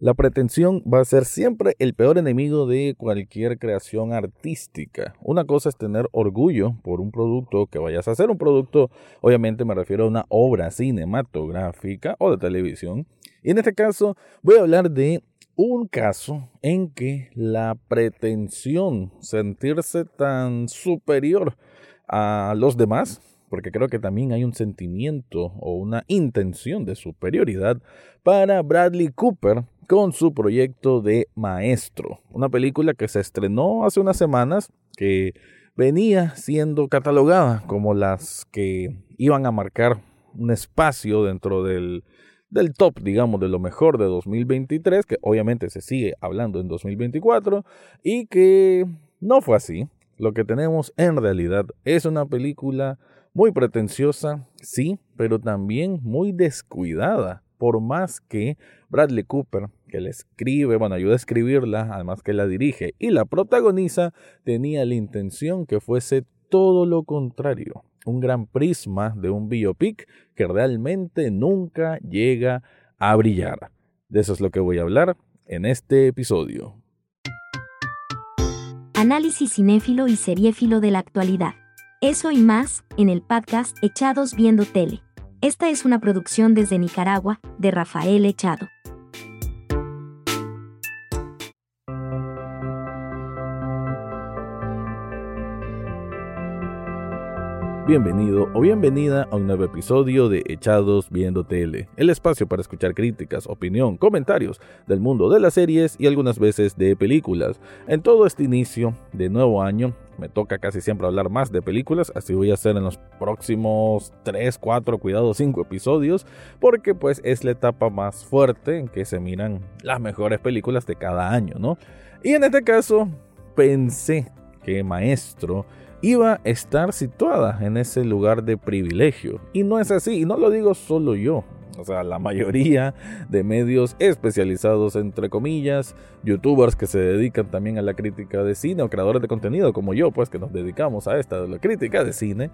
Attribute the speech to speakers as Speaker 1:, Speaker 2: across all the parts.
Speaker 1: La pretensión va a ser siempre el peor enemigo de cualquier creación artística. Una cosa es tener orgullo por un producto que vayas a hacer. Un producto, obviamente me refiero a una obra cinematográfica o de televisión. Y en este caso voy a hablar de un caso en que la pretensión, sentirse tan superior a los demás, porque creo que también hay un sentimiento o una intención de superioridad para Bradley Cooper con su proyecto de Maestro, una película que se estrenó hace unas semanas que venía siendo catalogada como las que iban a marcar un espacio dentro del, del top, digamos, de lo mejor de 2023, que obviamente se sigue hablando en 2024, y que no fue así. Lo que tenemos en realidad es una película muy pretenciosa, sí, pero también muy descuidada, por más que Bradley Cooper que la escribe, bueno, ayuda a escribirla, además que la dirige y la protagoniza, tenía la intención que fuese todo lo contrario, un gran prisma de un biopic que realmente nunca llega a brillar. De eso es lo que voy a hablar en este episodio.
Speaker 2: Análisis cinéfilo y seriéfilo de la actualidad. Eso y más, en el podcast Echados Viendo Tele. Esta es una producción desde Nicaragua, de Rafael Echado.
Speaker 1: Bienvenido o bienvenida a un nuevo episodio de Echados Viendo Tele, el espacio para escuchar críticas, opinión, comentarios del mundo de las series y algunas veces de películas. En todo este inicio de nuevo año, me toca casi siempre hablar más de películas, así voy a hacer en los próximos 3, 4, cuidado 5 episodios, porque pues es la etapa más fuerte en que se miran las mejores películas de cada año, ¿no? Y en este caso, pensé que Maestro iba a estar situada en ese lugar de privilegio. Y no es así, y no lo digo solo yo. O sea, la mayoría de medios especializados, entre comillas, youtubers que se dedican también a la crítica de cine o creadores de contenido como yo, pues que nos dedicamos a esta de la crítica de cine,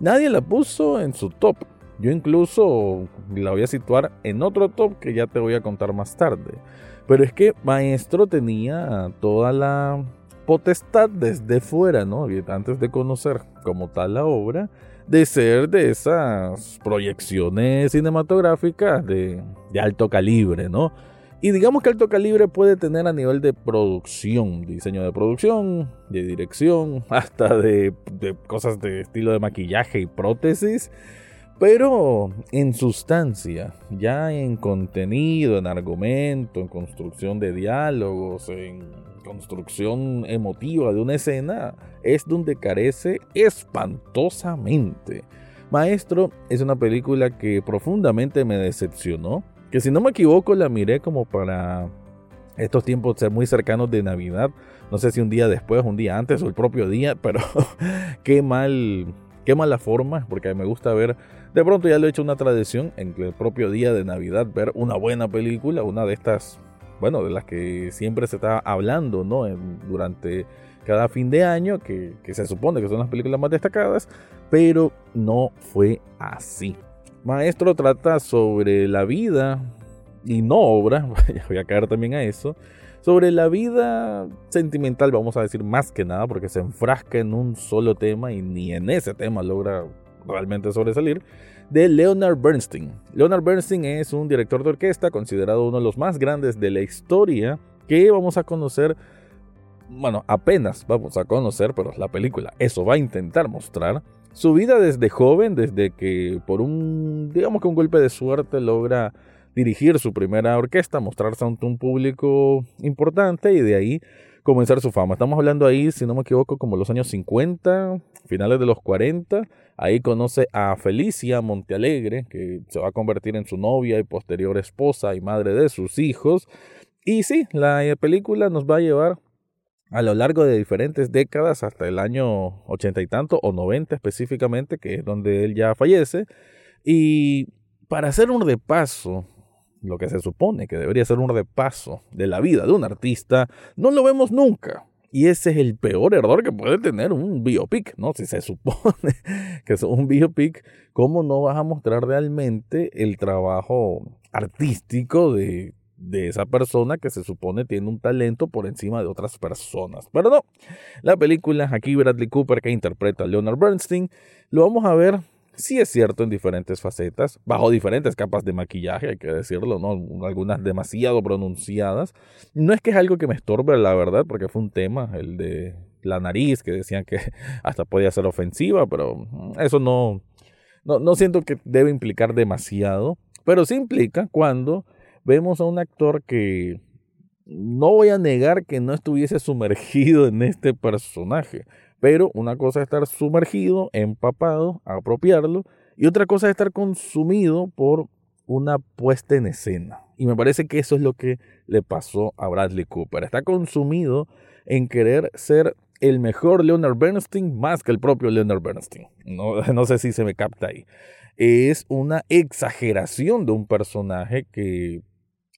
Speaker 1: nadie la puso en su top. Yo incluso la voy a situar en otro top que ya te voy a contar más tarde. Pero es que Maestro tenía toda la potestad desde fuera, ¿no? Antes de conocer como tal la obra, de ser de esas proyecciones cinematográficas de, alto calibre, ¿no? Y digamos que alto calibre puede tener a nivel de producción, diseño de producción, de dirección, hasta de, de cosas de estilo de maquillaje y prótesis. Pero en sustancia, ya en contenido, en argumento, en construcción de diálogos, en construcción emotiva de una escena, es donde carece espantosamente. Maestro es una película que profundamente me decepcionó, que si no me equivoco la miré como para estos tiempos ser muy cercanos de Navidad. No sé si un día después, un día antes o el propio día, pero qué mal, qué mala forma, porque me gusta ver de pronto ya lo he hecho una tradición en el propio día de Navidad ver una buena película, una de estas, bueno, de las que siempre se está hablando, ¿no? durante cada fin de año, que, que se supone que son las películas más destacadas, pero no fue así. Maestro trata sobre la vida y no obra, voy a caer también a eso, sobre la vida sentimental, vamos a decir más que nada, porque se enfrasca en un solo tema y ni en ese tema logra realmente sobresalir, de Leonard Bernstein. Leonard Bernstein es un director de orquesta considerado uno de los más grandes de la historia que vamos a conocer, bueno, apenas vamos a conocer, pero la película eso va a intentar mostrar. Su vida desde joven, desde que por un, digamos que un golpe de suerte logra dirigir su primera orquesta, mostrarse ante un público importante y de ahí comenzar su fama. Estamos hablando ahí, si no me equivoco, como los años 50, finales de los 40. Ahí conoce a Felicia Montealegre, que se va a convertir en su novia y posterior esposa y madre de sus hijos. Y sí, la película nos va a llevar a lo largo de diferentes décadas, hasta el año ochenta y tanto, o noventa específicamente, que es donde él ya fallece. Y para hacer un repaso lo que se supone que debería ser un repaso de la vida de un artista, no lo vemos nunca. Y ese es el peor error que puede tener un biopic, ¿no? Si se supone que es un biopic, ¿cómo no vas a mostrar realmente el trabajo artístico de, de esa persona que se supone tiene un talento por encima de otras personas. Pero no, la película, aquí Bradley Cooper que interpreta a Leonard Bernstein, lo vamos a ver sí es cierto en diferentes facetas, bajo diferentes capas de maquillaje, hay que decirlo, ¿no? Algunas demasiado pronunciadas. No es que es algo que me estorbe, la verdad, porque fue un tema, el de la nariz, que decían que hasta podía ser ofensiva, pero mm, eso no, no, no siento que debe implicar demasiado, pero sí implica cuando vemos a un actor que no voy a negar que no estuviese sumergido en este personaje. Pero una cosa es estar sumergido, empapado, apropiarlo, y otra cosa es estar consumido por una puesta en escena. Y me parece que eso es lo que le pasó a Bradley Cooper. Está consumido en querer ser el mejor Leonard Bernstein más que el propio Leonard Bernstein. No, no sé si se me capta ahí. Es una exageración de un personaje que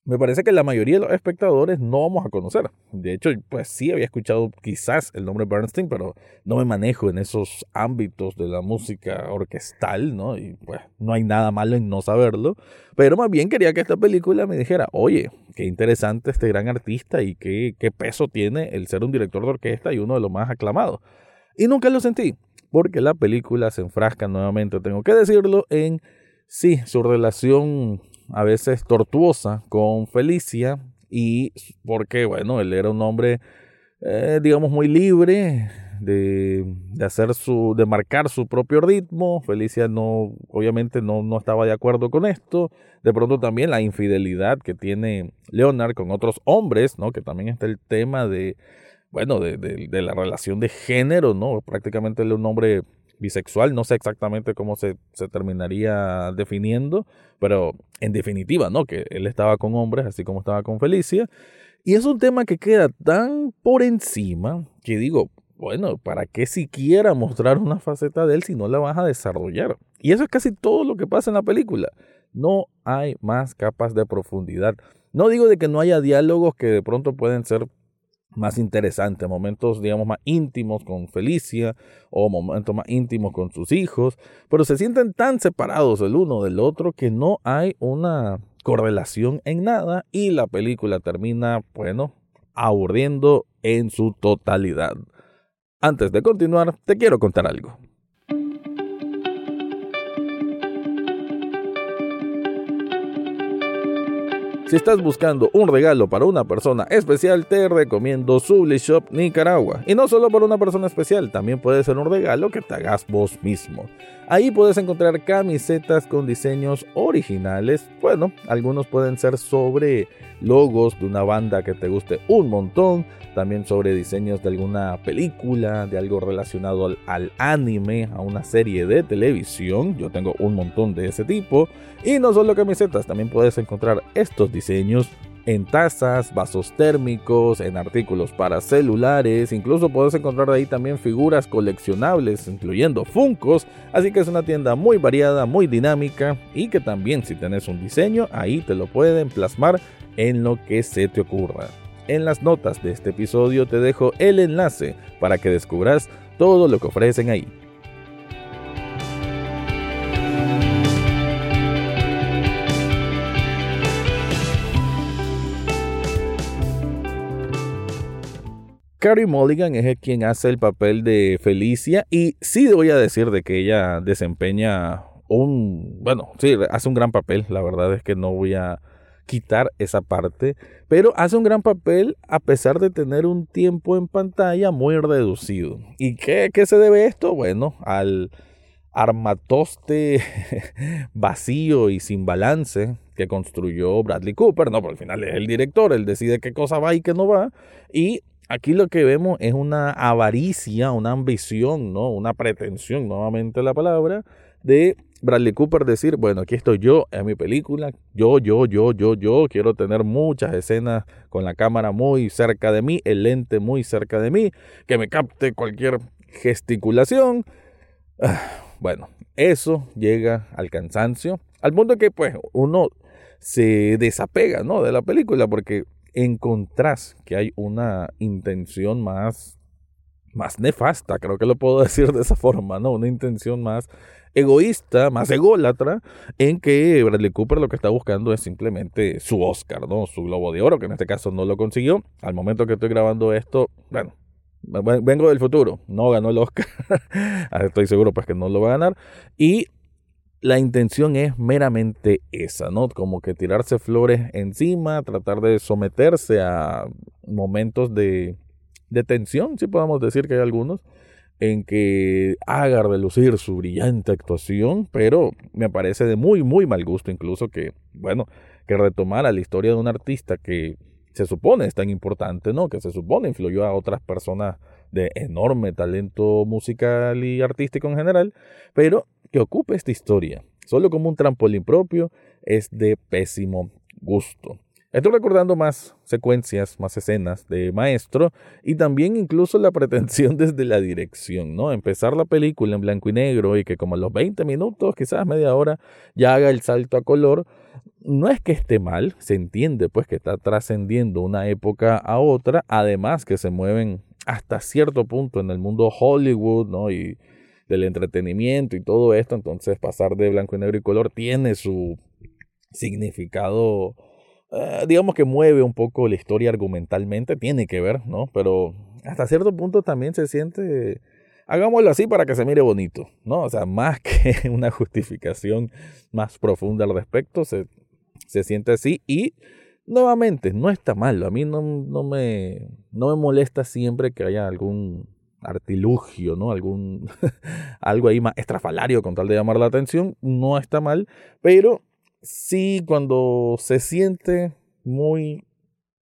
Speaker 1: me parece que la mayoría de los espectadores no vamos a conocer. De hecho, pues sí había escuchado quizás el nombre Bernstein, pero no me manejo en esos ámbitos de la música orquestal, ¿no? Y pues no hay nada malo en no saberlo. Pero más bien quería que esta película me dijera, oye, qué interesante este gran artista y qué, qué peso tiene el ser un director de orquesta y uno de los más aclamados. Y nunca lo sentí, porque la película se enfrasca nuevamente, tengo que decirlo, en sí, su relación a veces tortuosa con Felicia y porque, bueno, él era un hombre, eh, digamos, muy libre de, de, hacer su, de marcar su propio ritmo. Felicia no, obviamente no, no estaba de acuerdo con esto. De pronto también la infidelidad que tiene Leonard con otros hombres, ¿no? Que también está el tema de, bueno, de, de, la relación de género, ¿no? Prácticamente él es un hombre bisexual, no sé exactamente cómo se, se, terminaría definiendo, pero en definitiva, ¿no? Que él estaba con hombres, así como estaba con Felicia. Y es un tema que queda tan por encima que digo, bueno, ¿para qué siquiera mostrar una faceta de él si no la vas a desarrollar? Y eso es casi todo lo que pasa en la película. No hay más capas de profundidad. No digo de que no haya diálogos que de pronto pueden ser más interesantes, momentos, digamos, más íntimos con Felicia o momentos más íntimos con sus hijos, pero se sienten tan separados el uno del otro que no hay una correlación en nada y la película termina, bueno, aburriendo en su totalidad. Antes de continuar, te quiero contar algo. Si estás buscando un regalo para una persona especial, te recomiendo Subli Shop Nicaragua. Y no solo para una persona especial, también puede ser un regalo que te hagas vos mismo. Ahí puedes encontrar camisetas con diseños originales. Bueno, algunos pueden ser sobre logos de una banda que te guste un montón, también sobre diseños de alguna película, de algo relacionado al, anime, a una serie de televisión. Yo tengo un montón de ese tipo. Y no solo camisetas, también puedes encontrar estos diseños en tazas, vasos térmicos, en artículos para celulares, incluso puedes encontrar ahí también figuras coleccionables, incluyendo Funcos, así que es una tienda muy variada, muy dinámica y que también si tenés un diseño, ahí te lo pueden plasmar en lo que se te ocurra. En las notas de este episodio te dejo el enlace para que descubras todo lo que ofrecen ahí. Carrie Mulligan es quien hace el papel de Felicia y sí voy a decir de que ella desempeña un, bueno, sí, hace un gran papel, la verdad es que no voy a quitar esa parte, pero hace un gran papel a pesar de tener un tiempo en pantalla muy reducido. ¿Y qué, se debe esto? Bueno, al armatoste vacío y sin balance que construyó Bradley Cooper, no, porque al final es el director, él decide qué cosa va y qué no va, y Aquí lo que vemos es una avaricia, una ambición, ¿no? Una pretensión, nuevamente la palabra, de Bradley Cooper decir, bueno, aquí estoy yo, en mi película, yo, yo, yo, yo, yo, quiero tener muchas escenas con la cámara muy cerca de mí, el lente muy cerca de mí, que me capte cualquier gesticulación. Ah, bueno, eso llega al cansancio, al punto que pues uno se desapega, ¿no? De la película, porque encontrás que hay una intención más más nefasta, creo que lo puedo decir de esa forma, ¿no? Una intención más egoísta, más ególatra, en que Bradley Cooper lo que está buscando es simplemente su Oscar, ¿no? Su Globo de Oro, que en este caso no lo consiguió. Al momento que estoy grabando esto, bueno, vengo del futuro, no ganó el Oscar, estoy seguro pues que no lo va a ganar. Y la intención es meramente esa, ¿no? Como que tirarse flores encima, tratar de someterse a momentos de, de tensión, si podemos decir que hay algunos, en que haga relucir su brillante actuación, pero me parece de muy, muy mal gusto incluso que, bueno, que retomara la historia de un artista que se supone es tan importante, ¿no? Que se supone influyó a otras personas de enorme talento musical y artístico en general, pero que ocupe esta historia solo como un trampolín propio es de pésimo gusto. Estoy recordando más secuencias, más escenas de maestro y también incluso la pretensión desde la dirección, ¿no? Empezar la película en blanco y negro y que como a los 20 minutos, quizás media hora, ya haga el salto a color. No es que esté mal, se entiende pues que está trascendiendo una época a otra, además que se mueven hasta cierto punto en el mundo Hollywood, ¿no? Y del entretenimiento y todo esto, entonces pasar de blanco y negro y color tiene su significado, eh, digamos que mueve un poco la historia argumentalmente, tiene que ver, ¿no? Pero hasta cierto punto también se siente, hagámoslo así para que se mire bonito, ¿no? O sea, más que una justificación más profunda al respecto, se, se siente así y nuevamente, no está mal. A mí no, no, me, no me molesta siempre que haya algún artilugio, ¿no? Algún algo ahí más estrafalario con tal de llamar la atención, no está mal, pero sí cuando se siente muy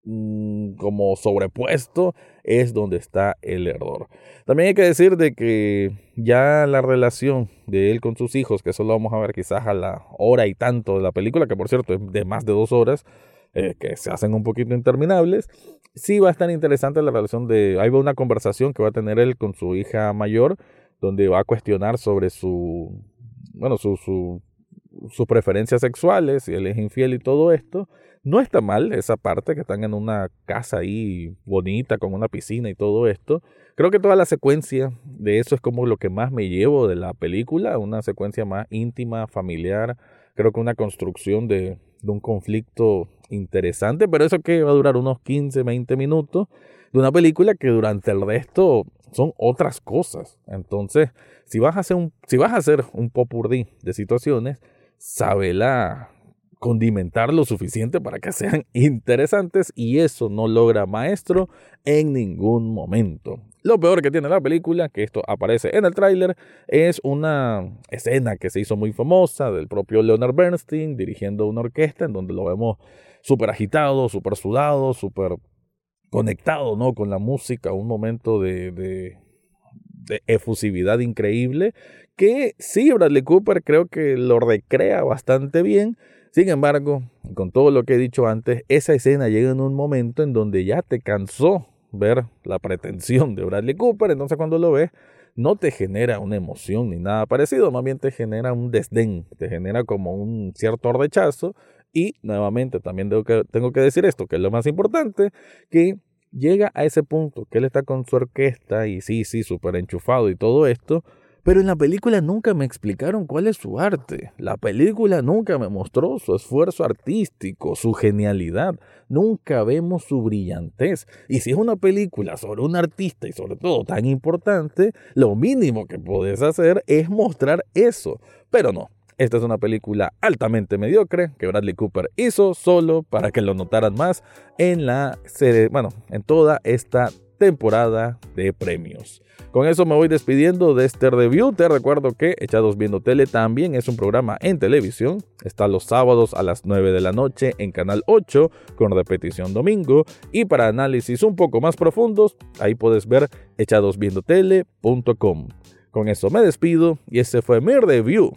Speaker 1: mm, como sobrepuesto es donde está el error. También hay que decir de que ya la relación de él con sus hijos, que eso lo vamos a ver quizás a la hora y tanto de la película, que por cierto es de más de dos horas, eh, que se hacen un poquito interminables. Sí va a estar interesante la relación de... Ahí va una conversación que va a tener él con su hija mayor, donde va a cuestionar sobre su... Bueno, su, su, sus preferencias sexuales, si él es infiel y todo esto. No está mal esa parte, que están en una casa ahí bonita, con una piscina y todo esto. Creo que toda la secuencia de eso es como lo que más me llevo de la película, una secuencia más íntima, familiar. Creo que una construcción de, un conflicto interesante, pero eso que va a durar unos 15, 20 minutos de una película que durante el resto son otras cosas. Entonces, si vas a hacer un, si vas a hacer un de situaciones, sabela condimentar lo suficiente para que sean interesantes y eso no logra maestro en ningún momento. Lo peor que tiene la película, que esto aparece en el tráiler, es una escena que se hizo muy famosa del propio Leonard Bernstein dirigiendo una orquesta en donde lo vemos súper agitado, súper sudado, súper conectado ¿no? con la música, un momento de, de, efusividad increíble, que sí, Bradley Cooper creo que lo recrea bastante bien. Sin embargo, con todo lo que he dicho antes, esa escena llega en un momento en donde ya te cansó ver la pretensión de Bradley Cooper, entonces cuando lo ves no te genera una emoción ni nada parecido, más bien te genera un desdén, te genera como un cierto rechazo y nuevamente también tengo tengo que decir esto, que es lo más importante, que llega a ese punto que él está con su orquesta y sí, sí, súper enchufado y todo esto, pero en la película nunca me explicaron cuál es su arte. La película nunca me mostró su esfuerzo artístico, su genialidad. Nunca vemos su brillantez. Y si es una película sobre un artista y sobre todo tan importante, lo mínimo que puedes hacer es mostrar eso. Pero no. Esta es una película altamente mediocre que Bradley Cooper hizo solo para que lo notaran más en la serie, bueno, en toda esta temporada de premios. Con eso me voy despidiendo de este review. Te recuerdo que Echados Viendo Tele también es un programa en televisión. Está los sábados a las 9 de la noche en Canal 8 con repetición domingo. Y para análisis un poco más profundos, ahí puedes ver echadosviendotele.com. Con eso me despido y este fue mi review